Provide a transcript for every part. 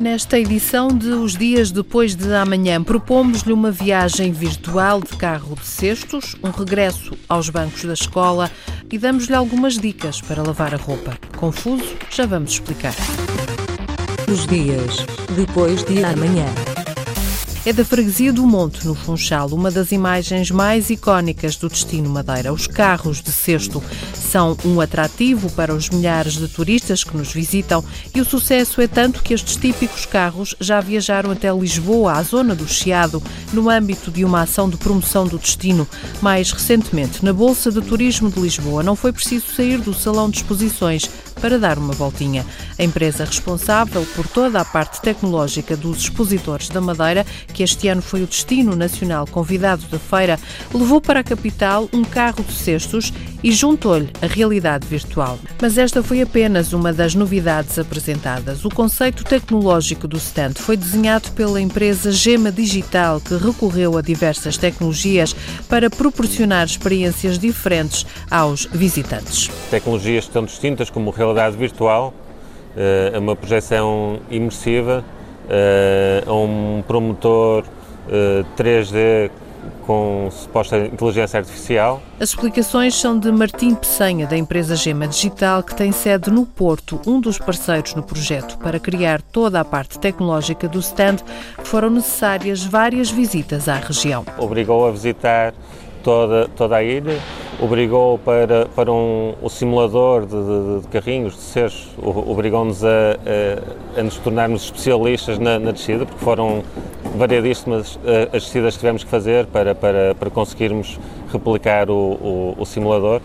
Nesta edição de Os Dias Depois de Amanhã, propomos-lhe uma viagem virtual de carro de cestos, um regresso aos bancos da escola e damos-lhe algumas dicas para lavar a roupa. Confuso? Já vamos explicar. Os dias depois de amanhã. É da freguesia do Monte, no Funchal, uma das imagens mais icónicas do destino Madeira. Os carros de cesto são um atrativo para os milhares de turistas que nos visitam e o sucesso é tanto que estes típicos carros já viajaram até Lisboa, à zona do Chiado, no âmbito de uma ação de promoção do destino. Mais recentemente, na Bolsa de Turismo de Lisboa, não foi preciso sair do salão de exposições para dar uma voltinha. A empresa responsável por toda a parte tecnológica dos expositores da Madeira, que este ano foi o destino nacional convidado da feira, levou para a capital um carro de cestos e juntou-lhe a realidade virtual. Mas esta foi apenas uma das novidades apresentadas. O conceito tecnológico do stand foi desenhado pela empresa Gema Digital, que recorreu a diversas tecnologias para proporcionar experiências diferentes aos visitantes. Tecnologias tão distintas como realidade virtual, eh, uma projeção imersiva, eh, um promotor 3D eh, com suposta inteligência artificial. As explicações são de Martim Peçanha, da empresa Gema Digital, que tem sede no Porto, um dos parceiros no projeto. Para criar toda a parte tecnológica do stand, foram necessárias várias visitas à região. Obrigou a visitar toda, toda a ilha, obrigou para, para um, o simulador de, de, de carrinhos, de seres, obrigou-nos a, a, a, nos tornarmos especialistas na, na descida, porque foram variadíssimas eh, as descidas que tivemos que fazer para, para, para conseguirmos replicar o, o, o simulador.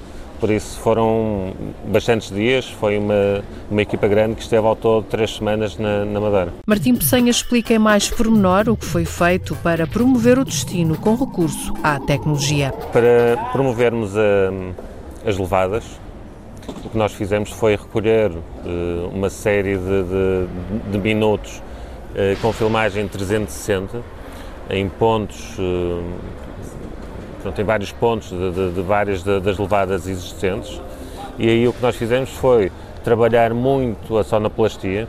Por isso foram bastantes dias, foi uma, uma equipa grande que esteve ao todo três semanas na, na Madeira. Martim Peçanha explica em mais pormenor o que foi feito para promover o destino com recurso à tecnologia. Para promovermos a, as levadas, o que nós fizemos foi recolher uh, uma série de, de, de minutos uh, com filmagem 360 em pontos uh, Portanto, tem vários pontos de, de, de várias de, das levadas existentes. E aí o que nós fizemos foi trabalhar muito a sonoplastia.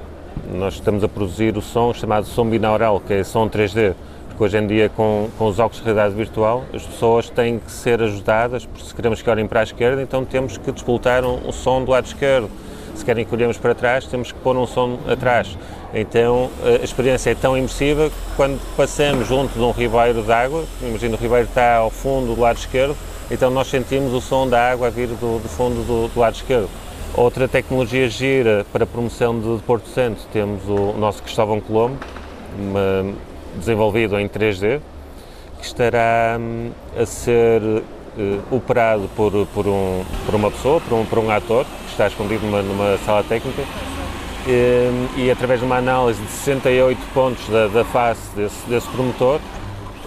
Nós estamos a produzir o som chamado som binaural, que é som 3D, porque hoje em dia com, com os óculos de realidade virtual as pessoas têm que ser ajudadas, porque se queremos que olhem para a esquerda, então temos que despoltar um, um som do lado esquerdo. Se querem que olhemos para trás, temos que pôr um som atrás. Então a experiência é tão imersiva que quando passamos junto de um ribeiro de água, imagina o ribeiro está ao fundo do lado esquerdo, então nós sentimos o som da água a vir do, do fundo do, do, lado esquerdo. Outra tecnologia gira para a promoção de, Porto Santo, temos o, o nosso Cristóvão Colombo, uma, desenvolvido em 3D, que estará hum, a ser uh, operado por, por, um, por uma pessoa, por um, por um ator, que está escondido numa, numa sala técnica, e, e, através de uma análise de 68 pontos da, da face desse, desse, promotor,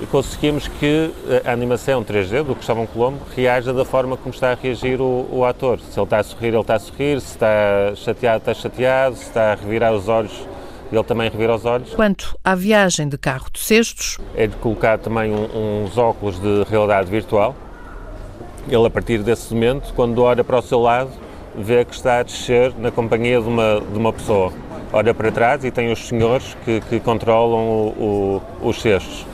conseguimos que a animação 3D do Cristóvão Colombo reaja da forma como está a reagir o, o, ator. Se ele está a sorrir, ele está a sorrir, se está chateado, está chateado, se está a revirar os olhos, ele também revira os olhos. Quanto à viagem de carro de cestos... É de colocar também um, uns óculos de realidade virtual. Ele, a partir desse momento, quando olha para o seu lado, vê que está a descer na companhia de uma, de uma pessoa. Olha para trás e tem os senhores que, que controlam o, o, os cestos.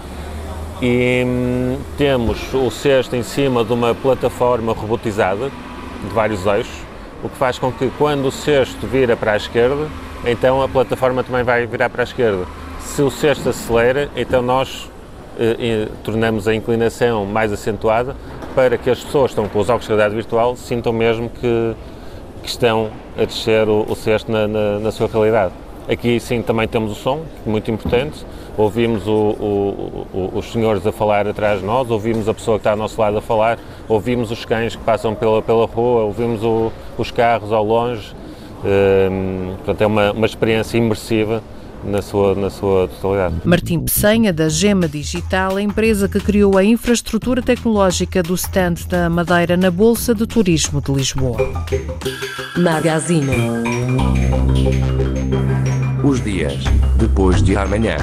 E hum, temos o cesto em cima de uma plataforma robotizada de vários eixos, o que faz com que quando o cesto vira para a esquerda, então a plataforma também vai virar para a esquerda. Se o cesto acelera, então nós eh, tornamos a inclinação mais acentuada para que as pessoas que estão com os óculos de realidade virtual sintam mesmo que que estão a descer o, o cesto na, na, na, sua realidade. Aqui sim também temos o som, muito importante. Ouvimos o, o, os senhores a falar atrás de nós, ouvimos a pessoa que está ao nosso lado a falar, ouvimos os cães que passam pela, pela rua, ouvimos os carros ao longe. Um, portanto, é uma, uma experiência imersiva na sua, na sua totalidade. Martim Peçanha, da Gema Digital, a empresa que criou a infraestrutura tecnológica do stand da Madeira na Bolsa de Turismo de Lisboa. Magazine. Os dias depois de amanhã.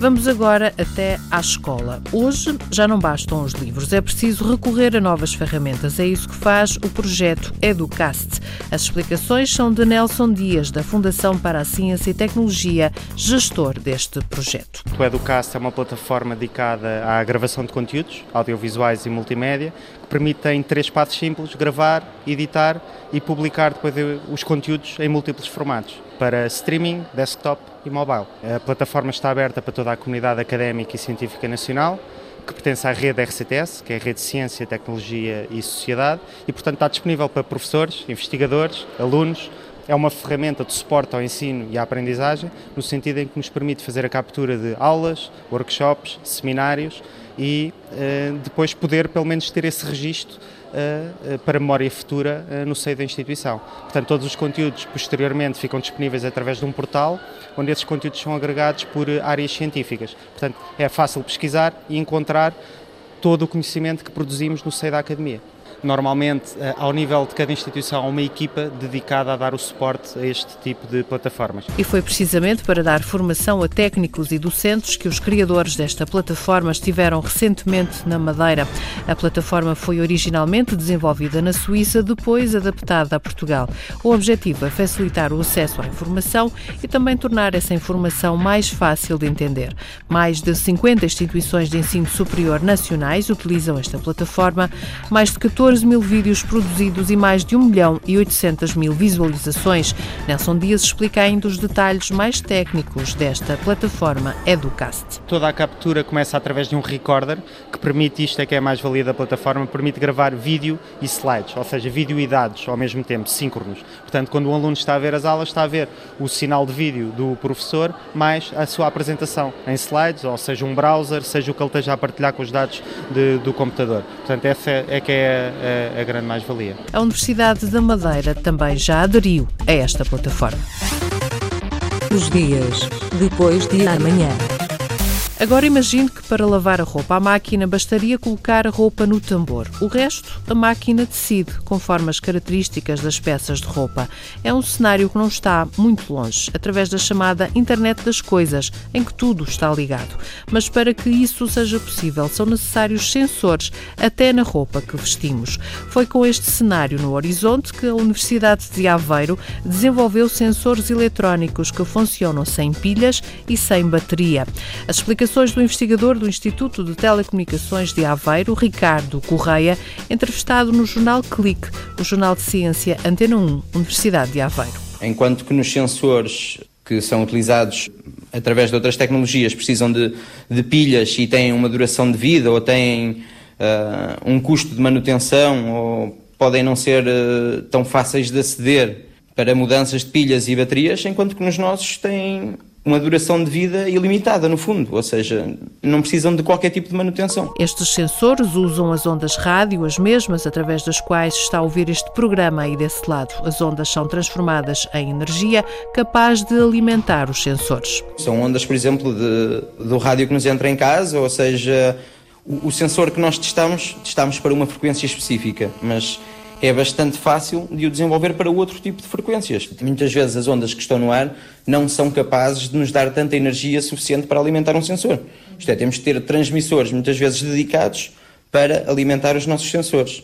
Vamos agora até à escola. Hoje já não bastam os livros, é preciso recorrer a novas ferramentas. É isso que faz o projeto Educast. As explicações são de Nelson Dias, da Fundação para a Ciência e Tecnologia, gestor deste projeto. O Educast é uma plataforma dedicada à gravação de conteúdos audiovisuais e multimédia, que permite em três passos simples gravar, editar e publicar depois os conteúdos em múltiplos formatos para streaming, desktop e mobile. A plataforma está aberta para toda a comunidade académica e científica nacional, que pertence à rede RCTS, que é a Rede de Ciência, Tecnologia e Sociedade, e portanto está disponível para professores, investigadores, alunos. É uma ferramenta de suporte ao ensino e à aprendizagem, no sentido em que nos permite fazer a captura de aulas, workshops, seminários e eh, depois poder, pelo menos, ter esse registro para memória futura uh, no seio da instituição. Portanto, todos os conteúdos posteriormente ficam disponíveis através de um portal, onde esses conteúdos são agregados por áreas científicas. Portanto, é fácil pesquisar e encontrar todo o conhecimento que produzimos no seio da academia. Normalmente, eh, ao nível de cada instituição, há uma equipa dedicada a dar o suporte a este tipo de plataformas. E foi precisamente para dar formação a técnicos e docentes que os criadores desta plataforma estiveram recentemente na Madeira. A plataforma foi originalmente desenvolvida na Suíça, depois adaptada a Portugal. O objetivo é facilitar o acesso à informação e também tornar essa informação mais fácil de entender. Mais de 50 instituições de ensino superior nacionais utilizam esta plataforma, mais de 14 14 mil vídeos produzidos e mais de 1 milhão e 800 mil visualizações. Nelson Dias explica ainda os detalhes mais técnicos desta plataforma Educast. Toda a captura começa através de um recorder que permite, isto é que é mais valia da plataforma, permite gravar vídeo e slides, ou seja, vídeo e dados ao mesmo tempo, síncronos. Portanto, quando um aluno está a ver as aulas, está a ver o sinal de vídeo do professor mais a sua apresentação em slides, ou seja, um browser, seja o que ele esteja a partilhar com os dados de, do computador. Portanto, essa é que é a, a grande mais-valia. A Universidade da Madeira também já aderiu a esta plataforma. Os dias depois de amanhã. Agora imagine que para lavar a roupa à máquina bastaria colocar a roupa no tambor. O resto, a máquina decide, conforme as características das peças de roupa. É um cenário que não está muito longe, através da chamada Internet das Coisas, em que tudo está ligado. Mas para que isso seja possível, são necessários sensores, até na roupa que vestimos. Foi com este cenário no horizonte que a Universidade de Aveiro desenvolveu sensores eletrónicos que funcionam sem pilhas e sem bateria. As explicações explicações do investigador do Instituto de Telecomunicações de Aveiro, Ricardo Correia, entrevistado no jornal Clique, o jornal de ciência Antena 1, Universidade de Aveiro. Enquanto que nos sensores que são utilizados através de outras tecnologias precisam de, de pilhas e têm uma duração de vida ou têm uh, um custo de manutenção ou podem não ser uh, tão fáceis de aceder para mudanças de pilhas e baterias, enquanto que nos nossos têm uma duração de vida ilimitada, no fundo, ou seja, não precisam de qualquer tipo de manutenção. Estes sensores usam as ondas rádio, as mesmas através das quais está a ouvir este programa aí desse lado. As ondas são transformadas em energia capaz de alimentar os sensores. São ondas, por exemplo, de, do rádio que nos entra em casa, ou seja, o, o sensor que nós testamos, testamos para uma frequência específica, mas é bastante fácil de o desenvolver para outro tipo de frequências. Muitas vezes as ondas que estão no ar não são capazes de nos dar tanta energia suficiente para alimentar um sensor. Isto é, temos de ter transmissores muitas vezes dedicados para alimentar os nossos sensores.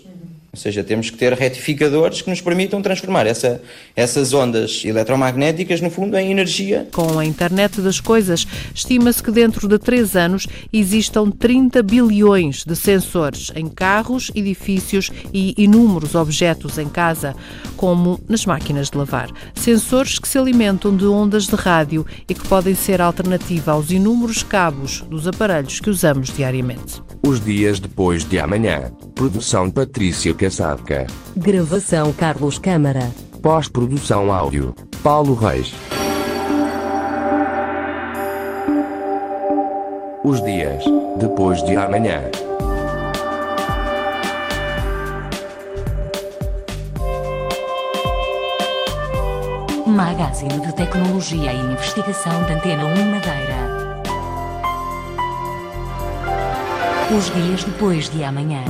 Ou seja, temos que ter retificadores que nos permitam transformar essa, essas ondas eletromagnéticas, no fundo, em energia. Com a internet das coisas, estima-se que dentro de três anos existam 30 bilhões de sensores em carros, edifícios e inúmeros objetos em casa, como nas máquinas de lavar. Sensores que se alimentam de ondas de rádio e que podem ser alternativa aos inúmeros cabos dos aparelhos que usamos diariamente. Os dias depois de amanhã. Produção Patrícia Gravação Carlos Câmara. Pós-produção áudio. Paulo Reis. Os dias depois de amanhã. magazine de tecnologia e investigação da Antena 1 Madeira. Os dias depois de amanhã.